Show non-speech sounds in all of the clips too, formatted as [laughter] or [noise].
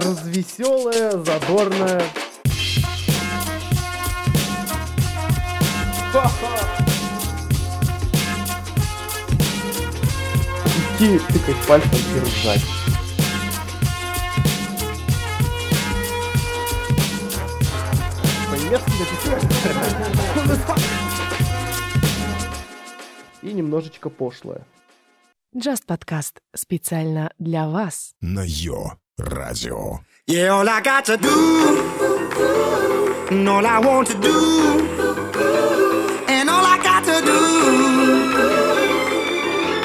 развеселая, задорная. Идти тыкать пальцем и ржать. И немножечко пошлое. Just подкаст специально для вас. на Йо Radio. Yeah, all I got to do, and all I want to do, and all I got to do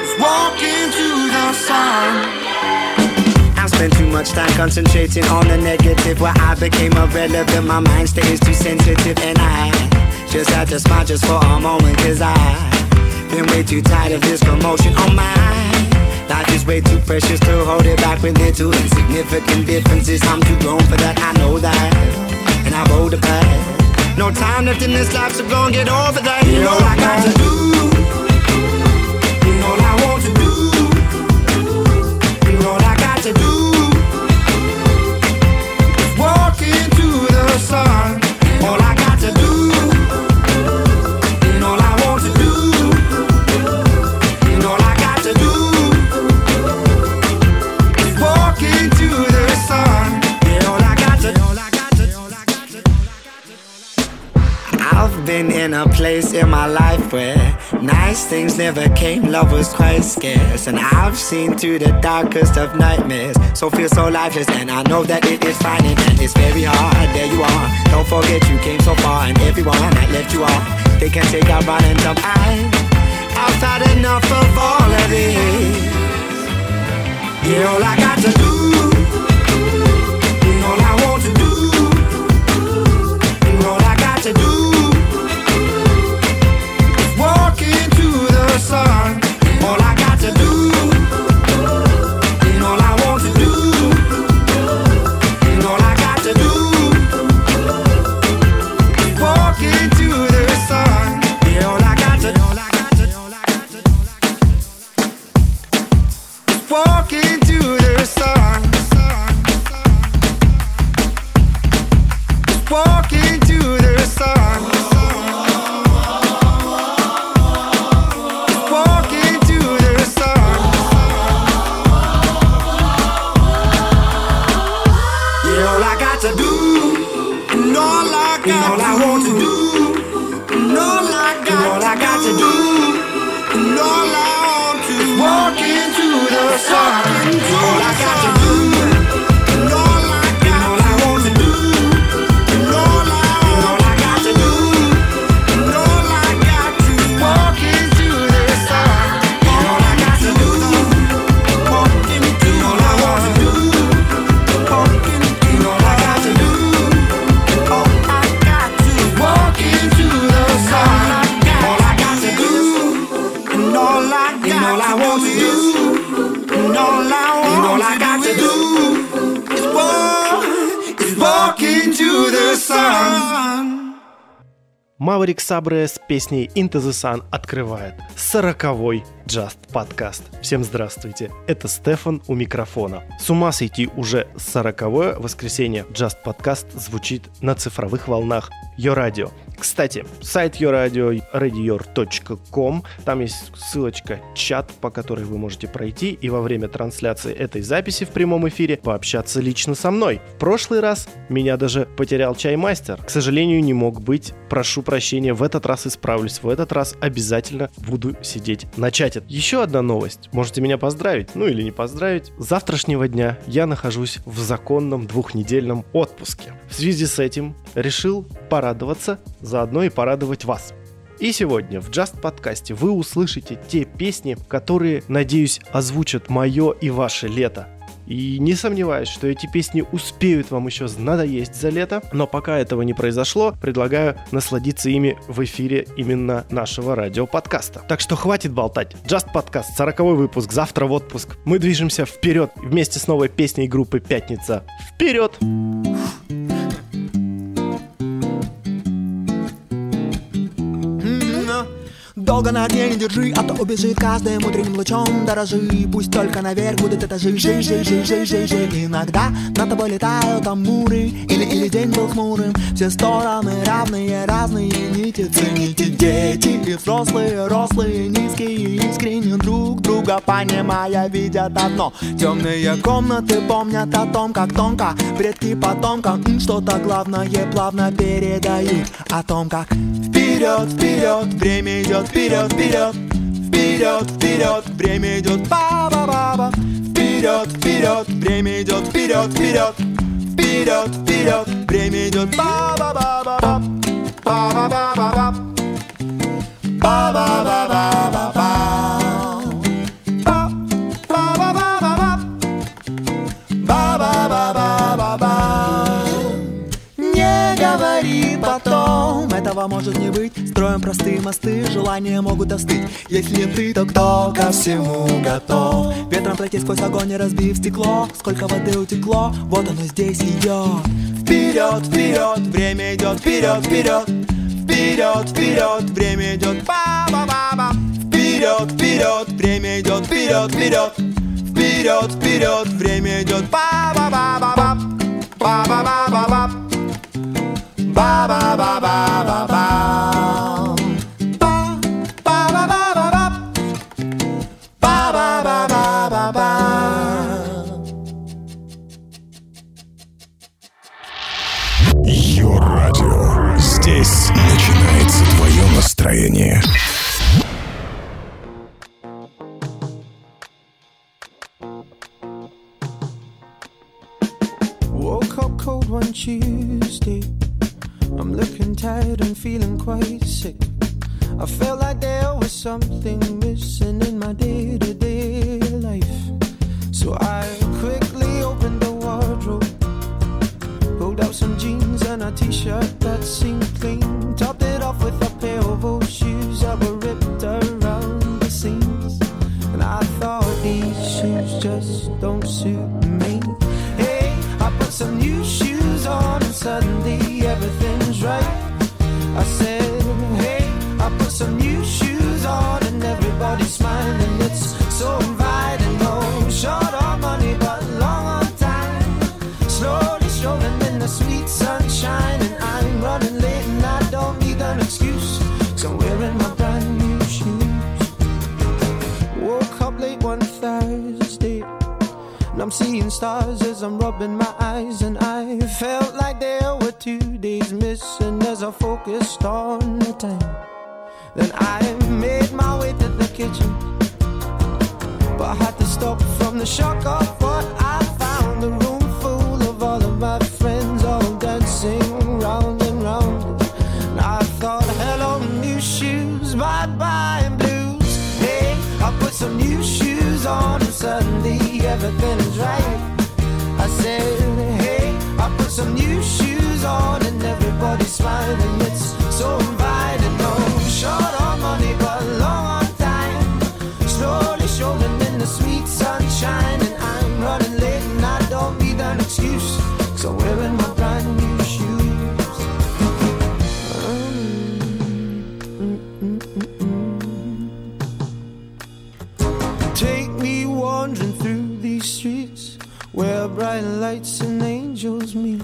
is walk into the sun. I spent too much time concentrating on the negative Where I became irrelevant, my mind stays too sensitive And I just had to smile just for a moment Cause I been way too tired of this commotion on oh my Life is way too precious to hold it back with little insignificant differences. I'm too grown for that, I know that. And I hold the past. No time left in this life, so go and get over that. You know I got to do. You know I want to do. You know I got to do. Walk into the sun. All I I've been in a place in my life where nice things never came, love was quite scarce. And I've seen through the darkest of nightmares, so feel so lifeless. And I know that it is fine and it's very hard. There you are, don't forget you came so far, and everyone that left you off, they can take a run and jump. I, I've had enough of all of this. Yeah, all I got to do, all I want to do. And all I got to do sun. Маврик Сабре с песней Into the Sun открывает сороковой Just подкаст. Всем здравствуйте, это Стефан у микрофона. С ума сойти уже сороковое воскресенье Just подкаст звучит на цифровых волнах Йо Радио. Кстати, сайт radior.com, там есть ссылочка чат, по которой вы можете пройти и во время трансляции этой записи в прямом эфире пообщаться лично со мной. В прошлый раз меня даже потерял чаймастер. К сожалению, не мог быть. Прошу прощения, в этот раз исправлюсь. В этот раз обязательно буду сидеть на чате. Еще одна новость. Можете меня поздравить, ну или не поздравить. С завтрашнего дня я нахожусь в законном двухнедельном отпуске. В связи с этим решил порадоваться, заодно и порадовать вас. И сегодня в Just подкасте вы услышите те песни, которые, надеюсь, озвучат мое и ваше лето. И не сомневаюсь, что эти песни успеют вам еще надоесть за лето, но пока этого не произошло, предлагаю насладиться ими в эфире именно нашего радиоподкаста. Так что хватит болтать. Just подкаст, 40 выпуск, завтра в отпуск. Мы движемся вперед вместе с новой песней группы «Пятница». Вперед! Долго долго на не держи А то убежит каждым утренним лучом Дорожи, пусть только наверх будут этажи Жи, жи, жи, жи, жи, жи. Иногда над тобой летают амуры. Или, или день был хмурым. Все стороны равные, разные. Нити Цените дети и взрослые, рослые, низкие Искренне друг друга понимая Видят одно. Темные комнаты помнят о том, как тонко Предки потомкам что-то главное плавно передают О том, как вперед, вперед, время идет вперед, вперед. Вперед, вперед, время идет ба-ба-ба-ба. Вперед, вперед, время идет вперед, вперед. Вперед, вперед, время идет ба-ба-ба-ба-ба. Ба-ба-ба-ба-ба. Ба-ба-ба-ба-ба-ба этого может не быть. Строим простые мосты, желания могут остыть. Если не ты, то кто ко всему готов? Ветром пройти сквозь огонь и разбив стекло. Сколько воды утекло, вот оно здесь идет Вперед, вперед, время идет вперед, вперед Вперед, вперед, время идет ба-ба-ба-ба. Вперед, вперед, время идет вперед, вперед Вперед, вперед, время идет ба-ба-ба-ба-ба. Ба-ба-ба-ба-ба. Ба-ба-ба-ба-ба-ба Ба-ба-ба-ба-ба Ба-ба-ба-ба-ба-ба Йо-радио. Здесь начинается твое настроение. Woke up cold one Tuesday. I'm looking tired and feeling quite sick. I felt like there was something missing in my day to day life. So I quickly opened the wardrobe, pulled out some jeans and a t shirt that seemed clean, topped it off with a pair of old shoes that were ripped around the seams. And I thought these shoes just don't suit me. Hey, I put some new shoes on and suddenly everything's right. I said, hey, I put some new shoes on and everybody's smiling. It's so inviting. Stars as I'm rubbing my eyes, and I felt like there were two days missing as I focused on the time. Then I made my way to the kitchen, but I had to stop from the shock of what I found. A room full of all of my friends, all dancing round and round. And I thought, hello, new shoes, bye bye, blues. Hey, I put some new shoes on, and suddenly everything is right. I said, hey, I put some new shoes on, and everybody's smiling. It's so inviting. No short on money, but long on time. Slowly strolling in the sweet sunshine, and I'm running late, and I don't need an excuse. Where bright lights and angels meet.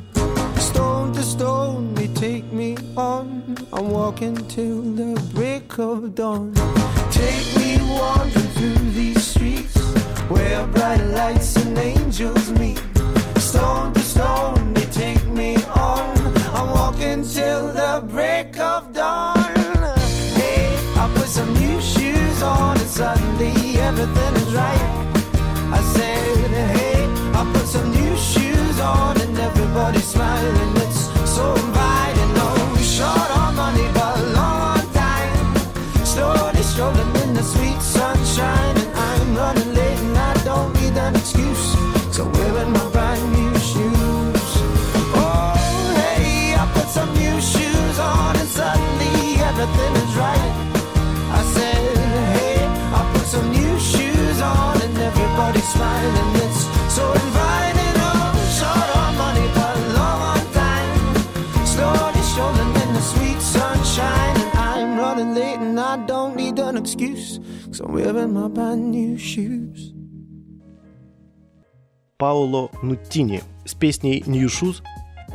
Stone to stone, they take me on. I'm walking till the break of dawn. Take me wandering through these excuse, cause I'm wearing my brand new shoes. Пауло Нуттини с песней New Shoes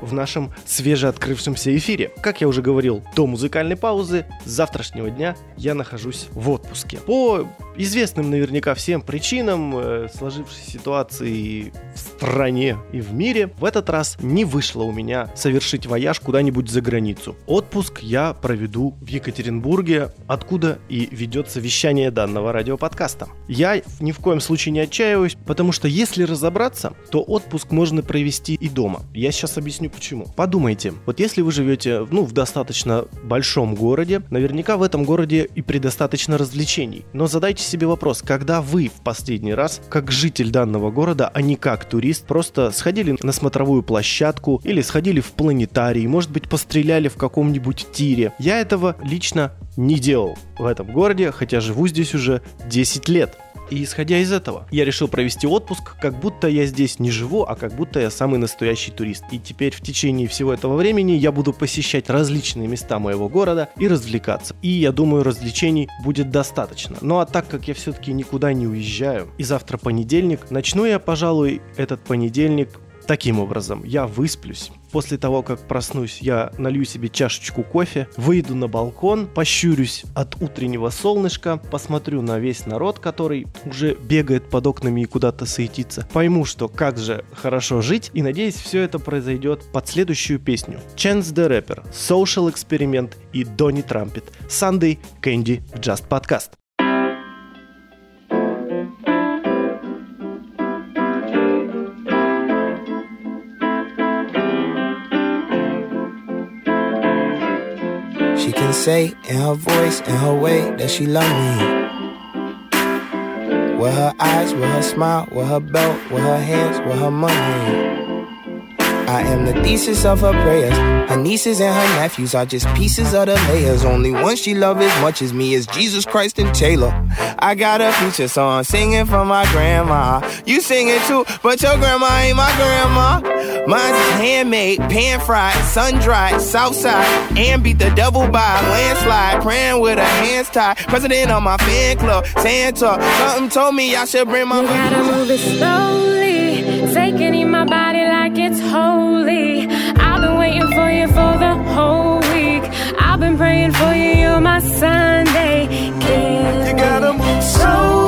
в нашем свежеоткрывшемся эфире. Как я уже говорил, до музыкальной паузы с завтрашнего дня я нахожусь в отпуске. По известным наверняка всем причинам э, сложившейся ситуации в стране и в мире, в этот раз не вышло у меня совершить вояж куда-нибудь за границу. Отпуск я проведу в Екатеринбурге, откуда и ведется вещание данного радиоподкаста. Я ни в коем случае не отчаиваюсь, потому что если разобраться, то отпуск можно провести и дома. Я сейчас объясню почему. Подумайте, вот если вы живете ну, в достаточно большом городе, наверняка в этом городе и предостаточно развлечений. Но задайте себе вопрос, когда вы в последний раз, как житель данного города, а не как турист, просто сходили на смотровую площадку или сходили в планетарий, может быть, постреляли в каком-нибудь тире. Я этого лично не делал в этом городе, хотя живу здесь уже 10 лет. И исходя из этого, я решил провести отпуск, как будто я здесь не живу, а как будто я самый настоящий турист. И теперь в течение всего этого времени я буду посещать различные места моего города и развлекаться. И я думаю, развлечений будет достаточно. Ну а так как я все-таки никуда не уезжаю, и завтра понедельник, начну я, пожалуй, этот понедельник Таким образом, я высплюсь. После того, как проснусь, я налью себе чашечку кофе, выйду на балкон, пощурюсь от утреннего солнышка, посмотрю на весь народ, который уже бегает под окнами и куда-то суетится. Пойму, что как же хорошо жить, и надеюсь, все это произойдет под следующую песню. Chance the Rapper, Social Experiment и Донни Трампет. Sunday Candy Just Podcast. Can say in her voice, in her way, that she love me. With her eyes, with her smile, with her belt, with her hands, with her money. I am the thesis of her prayers. Her nieces and her nephews are just pieces of the layers. Only one she love as much as me is Jesus Christ and Taylor. I got a future song singing for my grandma. You sing it too, but your grandma ain't my grandma. Mine's handmade, pan fried, sun dried, south side, and beat the devil by landslide. Praying with her hands tied. President of my fan club, Santa. Something told me I should bring my. You gotta move it slowly, taking in my body like it's holy. Been for the whole week. I've been praying for you, you're my Sunday. Candy. You gotta move slowly,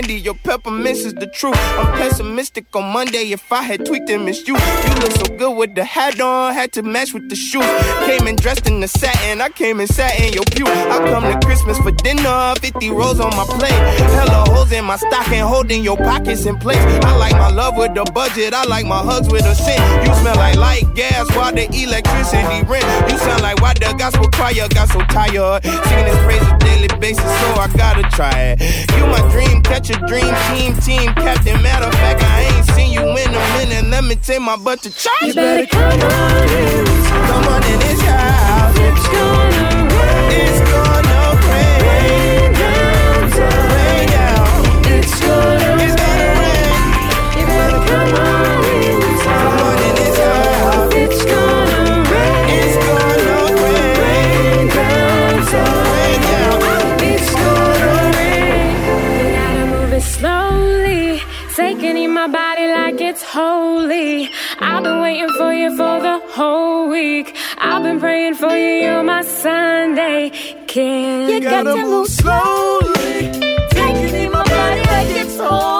candy, your peppermints is the truth. I'm pessimistic on Monday. If I had tweaked and missed you, you look so good with the hat on, had to match with the shoes. Came in dressed in the satin, I came and sat in your pew. I come to Christmas for dinner, 50 rolls on my plate. Hella holes in my stocking, holding your pockets in place. I like my love with the budget, I like my hugs with a scent. You smell like light gas while the electricity rent. You sound like why the gospel choir got so tired. Singing this praise a daily basis, so I gotta try it. You my dream, catch a dream team, team captain. Matter of fact, I ain't seen you in a minute. Let me take my butt to church. You better come on in this. Come on in this house. It's gonna it's holy. I've been waiting for you for the whole week. I've been praying for you, you're my Sunday. Can you got to move slowly, taking in my body like it's holy.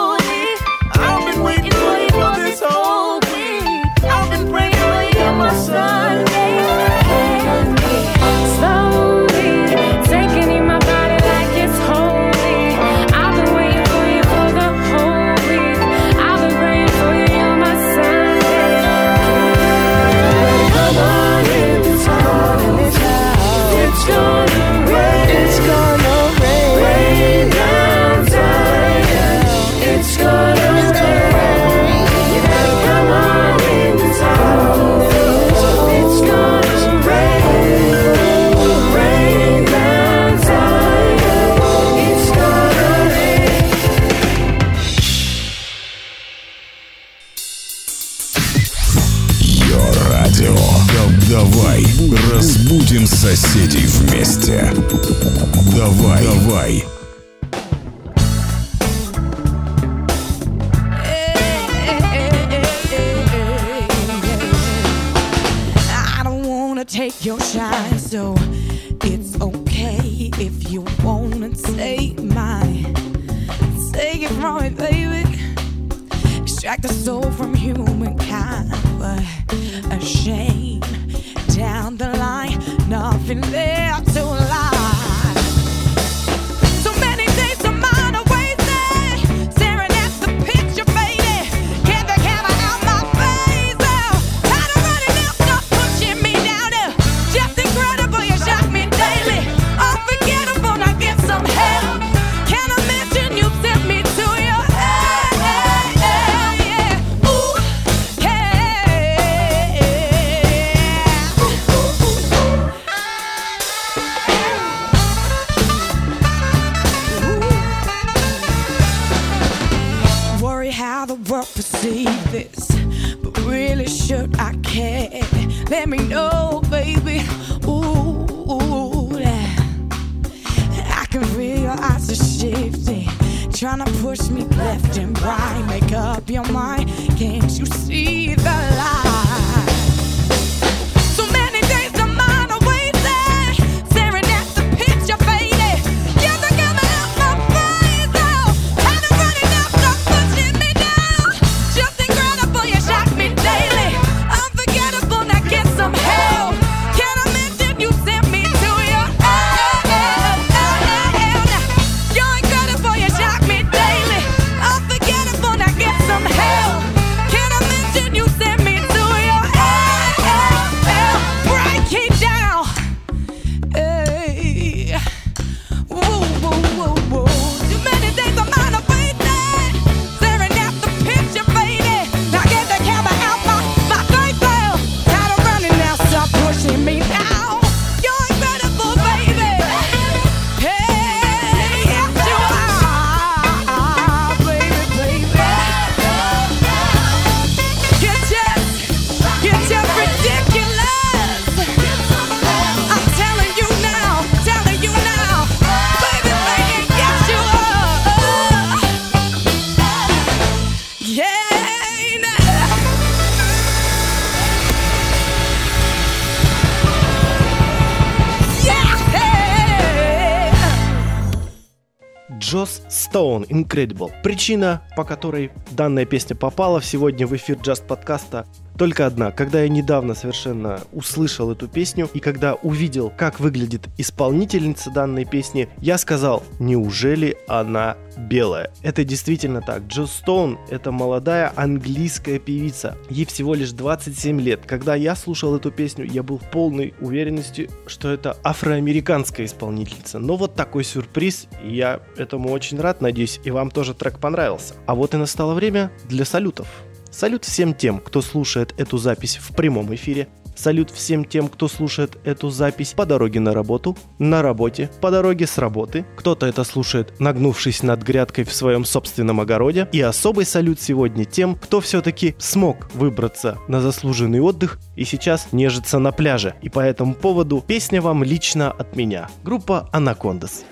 Стоун Incredible. Причина, по которой данная песня попала сегодня в эфир Just подкаста, только одна. Когда я недавно совершенно услышал эту песню и когда увидел, как выглядит исполнительница данной песни, я сказал, неужели она белая? Это действительно так. Джос Стоун — это молодая английская певица. Ей всего лишь 27 лет. Когда я слушал эту песню, я был в полной уверенности, что это афроамериканская исполнительница. Но вот такой сюрприз, и я этому очень рад. Надеюсь, и вам тоже трек понравился. А вот и настало время для салютов. Салют всем тем, кто слушает эту запись в прямом эфире. Салют всем тем, кто слушает эту запись по дороге на работу, на работе, по дороге с работы. Кто-то это слушает, нагнувшись над грядкой в своем собственном огороде. И особый салют сегодня тем, кто все-таки смог выбраться на заслуженный отдых и сейчас нежится на пляже. И по этому поводу песня вам лично от меня. Группа Анакондас.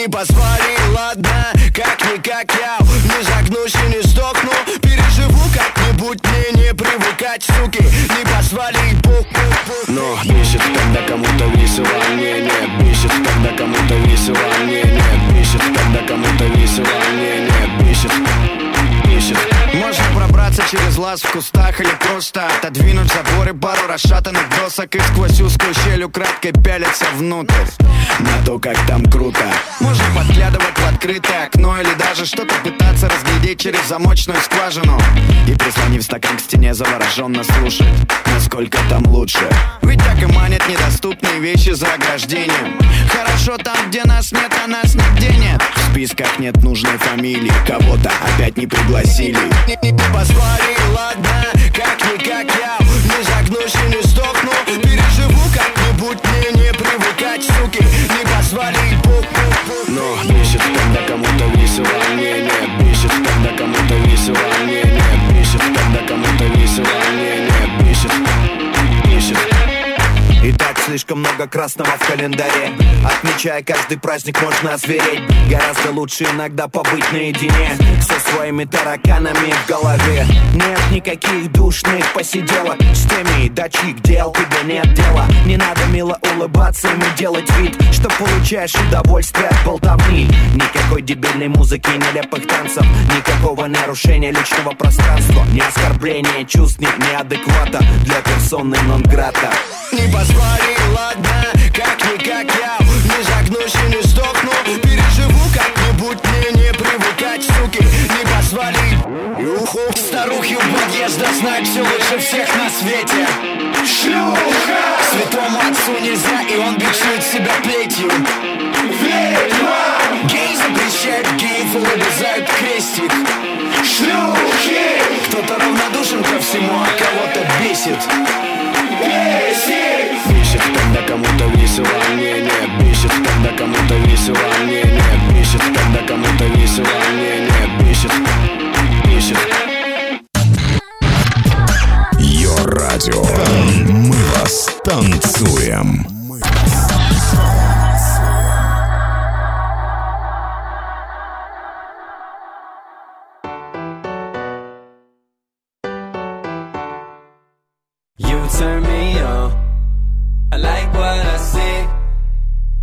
Не позвали, ладно, как-никак я Не загнусь и не сдохну. Переживу как-нибудь, мне не привыкать, суки. Не позвали, пух, пух, пух Но бесит, когда кому-то весело, мне нет Бесит, когда кому-то весело, мне нет Бесит, когда кому-то весело, мне нет Бесит, бесит. Можно пробраться через лаз в кустах Или просто отодвинуть заборы Пару расшатанных досок И сквозь узкую щель украдкой пялиться внутрь. На то, как там круто. Можно подглядывать в открытое окно Или даже что-то пытаться разглядеть через замочную скважину. И прислонив стакан к стене завороженно слушать Насколько там лучше. Ведь так и манят недоступные вещи за ограждением. Хорошо там, где нас нет, а нас нигде нет. В списках нет нужной фамилии. Кого-то опять не пригласили Посварила ладно, как-никак я Не загнусь и не сдохну. Переживу как-нибудь, мне не привыкать, суки. Не позвали, Но бесит, когда кому-то весело, не, не. Бесит, когда кому-то весело, не, не. Бесит, когда кому-то весело, не, не. Слишком много красного в календаре. Отмечая каждый праздник можно озвереть. Гораздо лучше иногда побыть наедине Со своими тараканами в голове. Нет никаких душных посиделок С теми, до чьих дел тебе нет дела. Не надо мило улыбаться и не делать вид Что получаешь удовольствие от болтовни. Никакой дебильной музыки, нелепых танцев Никакого нарушения личного пространства Ни оскорбления чувств, ни неадеквата Для персоны нон-грата. Не позвони, ладно, как-никак я Не загнусь и не сдохну Переживу как-нибудь, мне не привыкать, суки Не позволи Уху. Старухи у подъезда знают все лучше всех на свете Шлюха! Святому отцу нельзя, и он бичует себя плетью Ведьма! Гей запрещает, геев вырезают крестик Шлюхи! Кто-то равнодушен ко всему, а кого-то бесит Бесит! Бесит, когда кому-то весело, не, не Бесит, когда кому-то весело, не, не Бесит, когда кому-то весело, не, не Бесит, бесит Йо радио. Мы вас танцуем.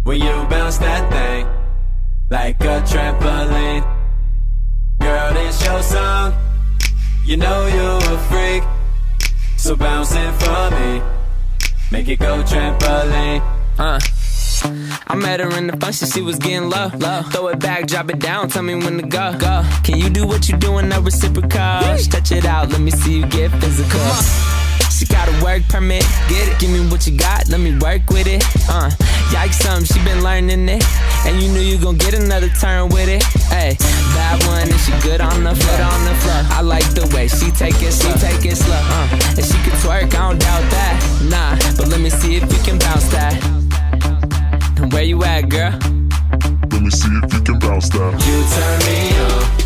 When you bounce that thing like a trampoline. Girl, it's your song. You know you a freak, so bounce it for me. Make it go trampoline. Uh. I met her in the function, she was getting low, low. Throw it back, drop it down, tell me when to go, go. Can you do what you do in no reciprocal? Touch it out, let me see you get physical. She got a work permit, get it. Give me what you got, let me work with it. Uh, yikes, something she been learning it, and you knew you gon' get another turn with it. Hey, bad one, and she good on the foot, on the floor. I like the way she take it slow, take it slow. Uh, and she can twerk, I don't doubt that. Nah, but let me see if you can bounce that. Where you at, girl? Let me see if you can bounce that You turn me on.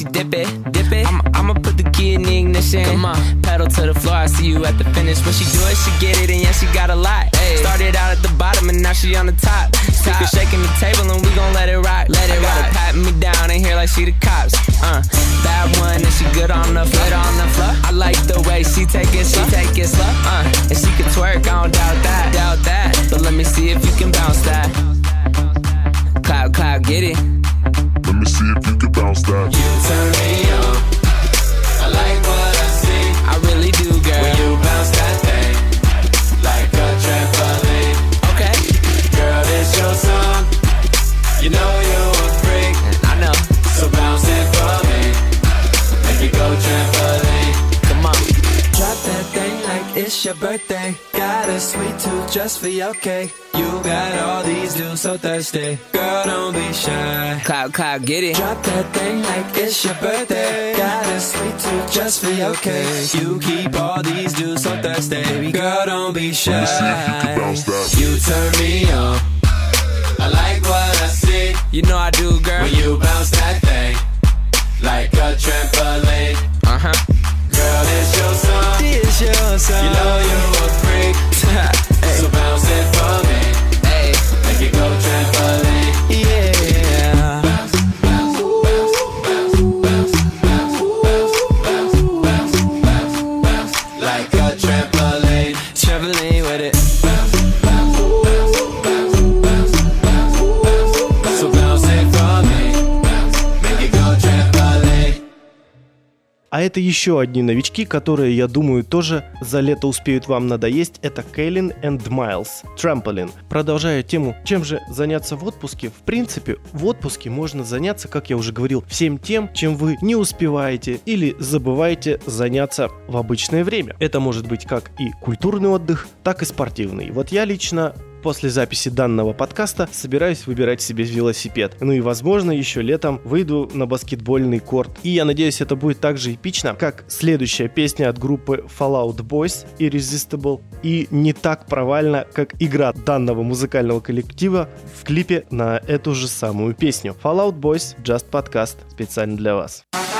She dip it, dip it. I'ma, I'ma put the key in the ignition. Come on, pedal to the floor. I see you at the finish. When she do it, she get it, and yeah, she got a lot. Hey. Started out at the bottom, and now she on the top. Her shaking the table, and we gon' let it rock. Let it rock. Pat me down in here like she the cops. Uh, bad one, and she good on the floor, on the floor. I like the way she take it, she take it slow. Uh, and she can twerk, I don't doubt that, doubt that. But let me see if you can bounce that. Cloud, cloud, get it. Let me see if you can bounce that You turn me on. I like your birthday. Got a sweet tooth just for your cake. You got all these dudes so thirsty. Girl, don't be shy. Cloud, cloud, get it. Drop that thing like it's your birthday. Got a sweet tooth just for your cake. You keep all these dudes so thirsty. Baby girl, don't be shy. Let me see if you can bounce that You turn me on. I like what I see You know I do, girl. when you bounce that thing like a trampoline. Uh huh yourself. You know you're a freak. А это еще одни новички, которые, я думаю, тоже за лето успеют вам надоесть. Это Кейлин and Miles, Trampoline. Продолжая тему, чем же заняться в отпуске? В принципе, в отпуске можно заняться, как я уже говорил, всем тем, чем вы не успеваете или забываете заняться в обычное время. Это может быть как и культурный отдых, так и спортивный. Вот я лично После записи данного подкаста собираюсь выбирать себе велосипед. Ну и возможно еще летом выйду на баскетбольный корт. И я надеюсь это будет так же эпично, как следующая песня от группы Fallout Boys Irresistible. И не так провально, как игра данного музыкального коллектива в клипе на эту же самую песню. Fallout Boys Just Podcast специально для вас. Come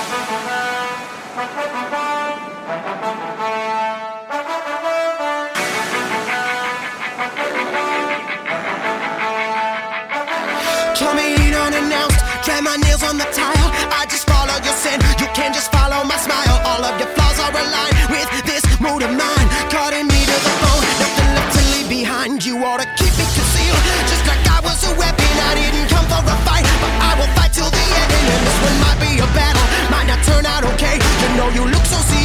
can just follow my smile. All of your flaws are aligned with this mood of mine. Cutting me to the bone, nothing left to leave behind. You ought to keep me concealed, just like I was a weapon. I didn't come for a fight, but I will fight till the end. And this one might be a battle, might not turn out okay. You know you look so Seattle,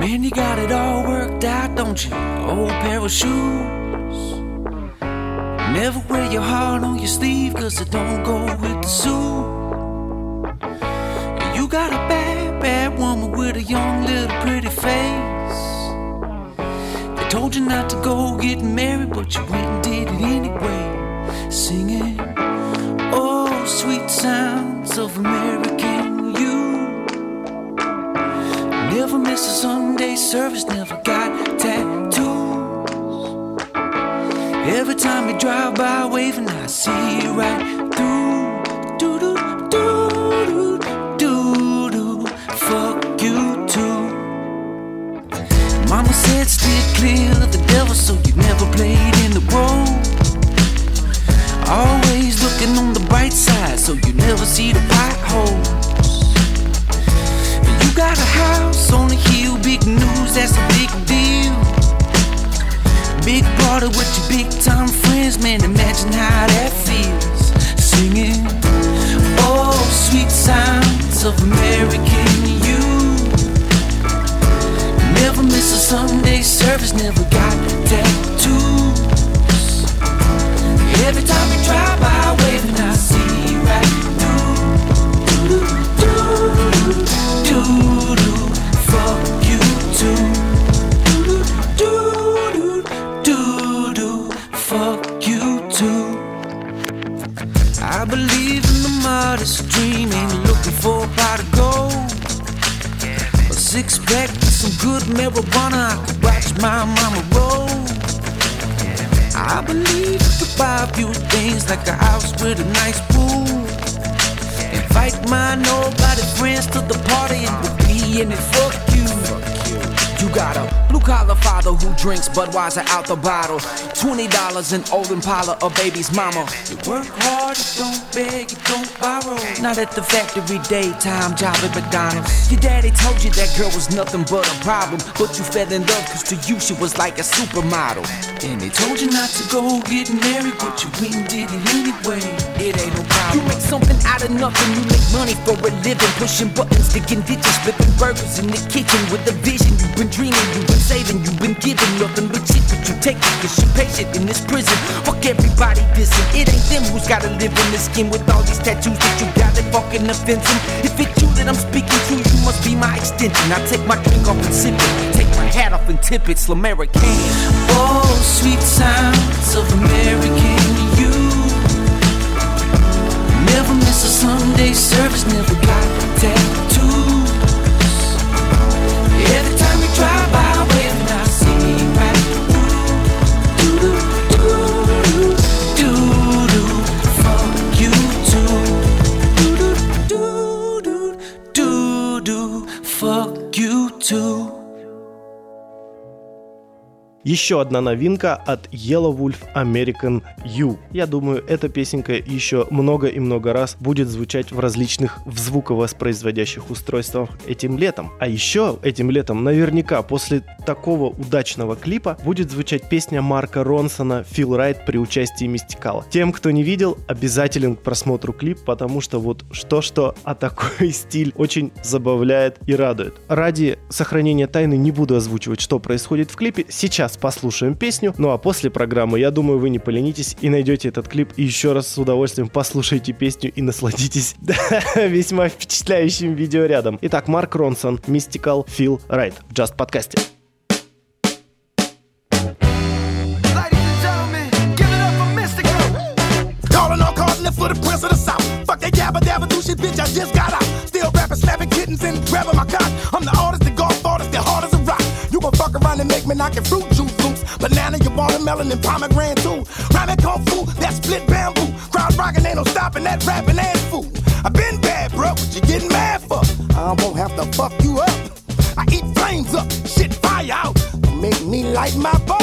Man, you got it all worked out, don't you? Old pair of shoes. Never wear your heart on your sleeve, cause it don't go with the suit. You got a bad, bad woman with a young little pretty face. They told you not to go get married, but you went and did it anyway. Singing, oh, sweet sounds of American you. Never miss a Sunday service, never got tattoos. Every time you drive by waving, I see you right through. Do do do do do do. Fuck you too. Mama said steer clear of the devil, so you never played in the road. Always looking on the bright side, so you never see the potholes. Got a house on a hill, big news, that's a big deal. Big party with your big time friends, man. Imagine how that feels. Singing, oh, sweet sounds of American you. Never miss a Sunday service, never got tattoos. Every time you drive by, waving, few things like a house with a nice pool. Invite my nobody friends to the party and we'll be in it. Drinks Budweiser out the bottle. $20 an old Impala, a baby's mama. You work hard, you don't beg, you don't borrow. Not at the factory, daytime job at McDonald's. Your daddy told you that girl was nothing but a problem. But you fell in love cause to you she was like a supermodel. And they told you not to go get married, but you went and did it anyway. It ain't no problem. You make something out of nothing, you make money for a living. Pushing buttons, digging ditches, flipping burgers in the kitchen with a vision. You've been dreaming, you've been saving, you've been giving nothing but shit. But you take it cause you're patient in this prison. Fuck everybody dissing. It ain't them who's gotta live in this skin with all these tattoos that you got that fucking offensive. If it's you that I'm speaking to, you must be my extension. I take my drink off and sip it. Take my hat off and tip it. Slamerican. Oh, sweet sounds of American you. Never miss a Sunday service, never got Еще одна новинка от Yellow Wolf American You. Я думаю, эта песенка еще много и много раз будет звучать в различных в звуковоспроизводящих устройствах этим летом. А еще этим летом наверняка после такого удачного клипа будет звучать песня Марка Ронсона «Feel Right» при участии Мистикала. Тем, кто не видел, обязателен к просмотру клип, потому что вот что-что, а такой [laughs] стиль очень забавляет и радует. Ради сохранения тайны не буду озвучивать, что происходит в клипе. Сейчас послушаем песню, ну а после программы, я думаю, вы не поленитесь и найдете этот клип и еще раз с удовольствием послушайте песню и насладитесь весьма впечатляющим видеорядом. Итак, Марк Ронсон, Mystical Feel Right в Just подкасте. Bitch. I just got out. Still rapping, slapping kittens and grabbing my cock. I'm the artist, the golf artist, the hard as a rock. Fuck around and make me knock your fruit juice loose. Banana, your watermelon, and pomegranate too. Rhyming kung fu, that split bamboo. Crowd rockin', ain't no stoppin' that rapping ass fool. I been bad, bro, what you gettin' mad for? I won't have to fuck you up. I eat flames up, shit fire out. Make me light my butt.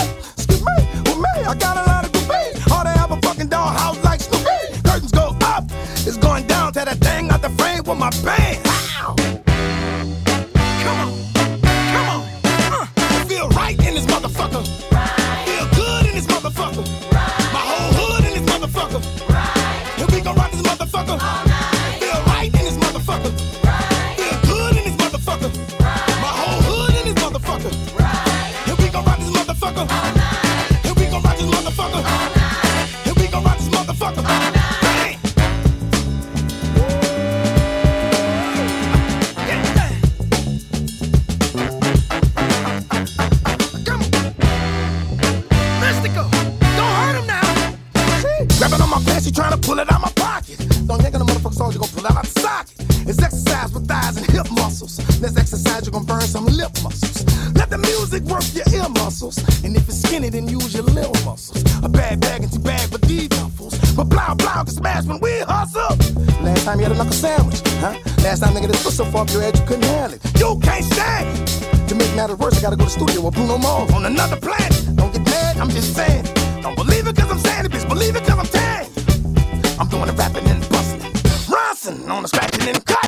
Gotta go to studio with Bruno Mars on another planet. Don't get mad, I'm just saying. Don't believe it cause I'm saying it, bitch. Believe it cause I'm saying. I'm doing the rapping and busting. Ronson on the scratching and cutting.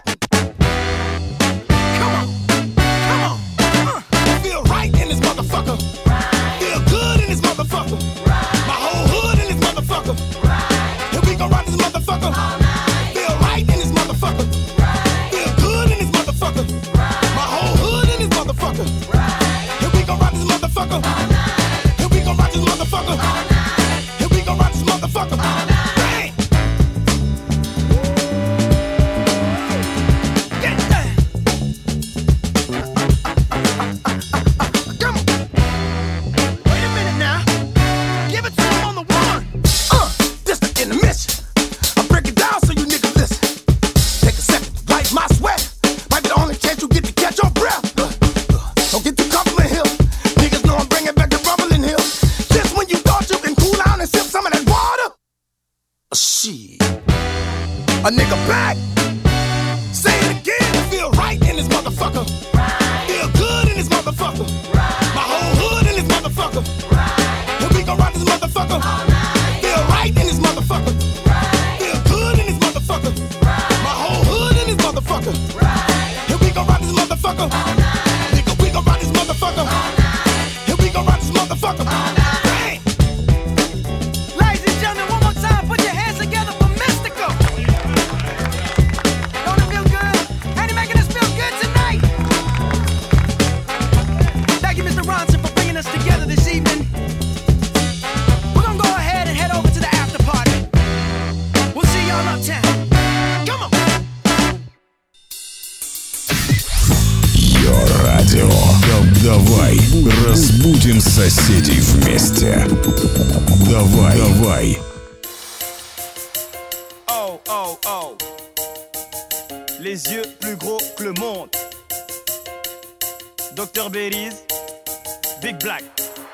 Big Black.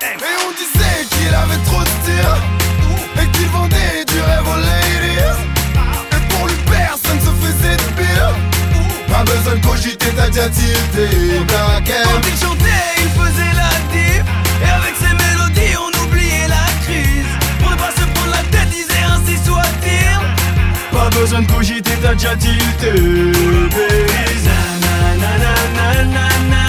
Et on disait qu'il avait trop de style Et qu'il vendait du rêve aux ladies. Et pour lui personne se faisait de pire. Pas besoin de cogiter, t'as déjà tilté Black Quand il chantait, il faisait la diff. Et avec ses mélodies, on oubliait la crise. Pour ne pas se prendre la tête, disait ainsi soit-il. Pas besoin de cogiter, t'as déjà tilté. Belize. Na, na, na, na, na, na, na,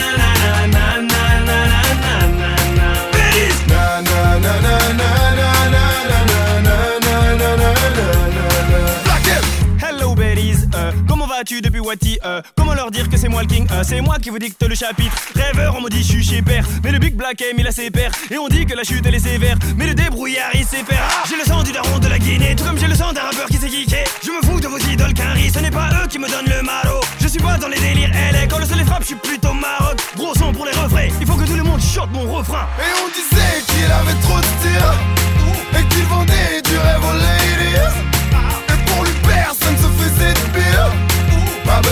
depuis Wati euh, Comment leur dire que c'est moi le king euh, C'est moi qui vous dicte le chapitre. Rêveur, on me dit je suis père Mais le Big Black M il a ses pères Et on dit que la chute elle est sévère Mais le débrouillard il faire Ah, J'ai le sang du daron de la Guinée Tout comme j'ai le sang d'un rappeur qui s'est geeké Je me fous de vos idoles qu'un Ce n'est pas eux qui me donnent le maro Je suis pas dans les délires LA Quand le soleil frappe je suis plutôt maroc Gros son pour les refrains Il faut que tout le monde chante mon refrain. Et on disait qu'il avait trop de style Et qu'il vendait du rêve aux ladies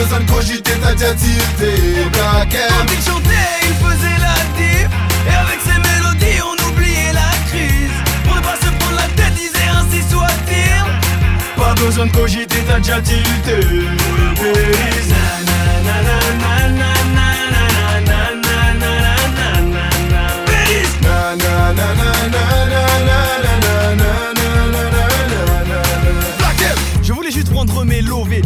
besoin de cogiter, Black M Quand il chantait, il faisait la diff. Et avec ses mélodies, on oubliait la crise. Pour ne pas se prendre la tête, disait ainsi soit-il. Pas besoin de cogiter, t'as déjà tilté Belize.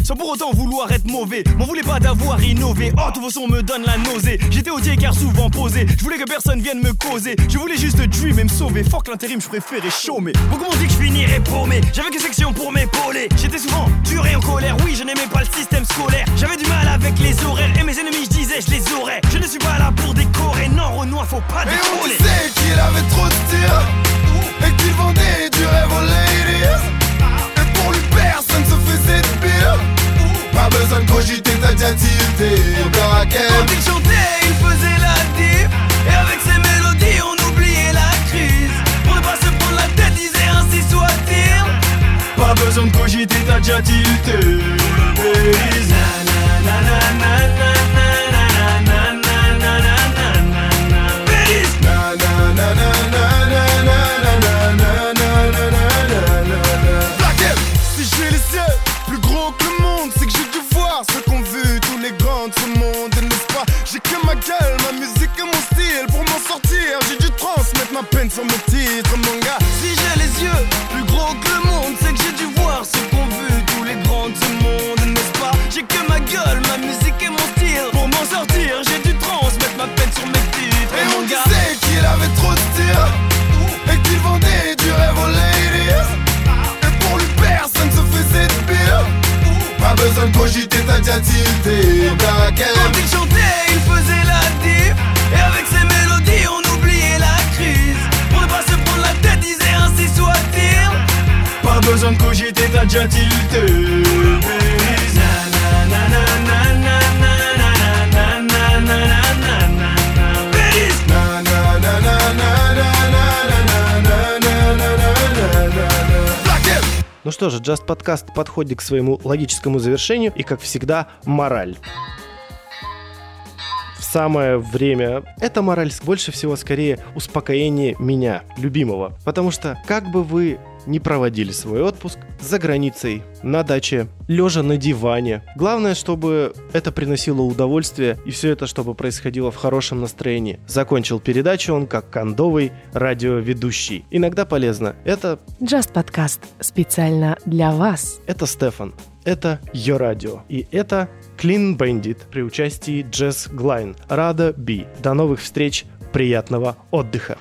Sans pour autant vouloir être mauvais. M'en voulais pas d'avoir innové. Oh, tous vos sons me donnent la nausée. J'étais odié car souvent posé. Je voulais que personne vienne me causer. Je voulais juste dream et me sauver. Fuck l'intérim, je préférais chômer. Beaucoup m'ont dit que je finirais paumé? J'avais que section pour m'épauler. J'étais souvent dur et en colère. Oui, je n'aimais pas le système scolaire. J'avais du mal avec les horaires. Et mes ennemis, je disais, je les aurais. Je ne suis pas là pour décorer. Non, Renoir, faut pas Et on disait qu'il avait trop de style Et qu'il vendait du rêve aux ladies Et pour lui personne se faisait de pire Pas besoin de cogiter, t'as déjà tilté Black M Quand il chantait, il faisait la diff. Et avec ses mélodies, on oubliait la crise. Pour ne pas se prendre la tête, disait ainsi soit-il. Pas besoin de cogiter, t'as déjà tilté quand il chantait, il faisait la diff. Et avec ses mélodies, on oubliait la crise. Pour ne pas se prendre la tête, disait ainsi soit-il. Pas besoin de cogiter, t'as déjà tilté что же, Just Podcast подходит к своему логическому завершению, и, как всегда, мораль. В самое время эта мораль больше всего скорее успокоение меня, любимого. Потому что, как бы вы не проводили свой отпуск за границей, на даче, лежа на диване. Главное, чтобы это приносило удовольствие, и все это, чтобы происходило в хорошем настроении. Закончил передачу он как кондовый радиоведущий. Иногда полезно. Это Just Podcast специально для вас. это Стефан. Это Йо Радио. И это Clean Bandit при участии Джесс Глайн. Рада Би. До новых встреч. Приятного отдыха.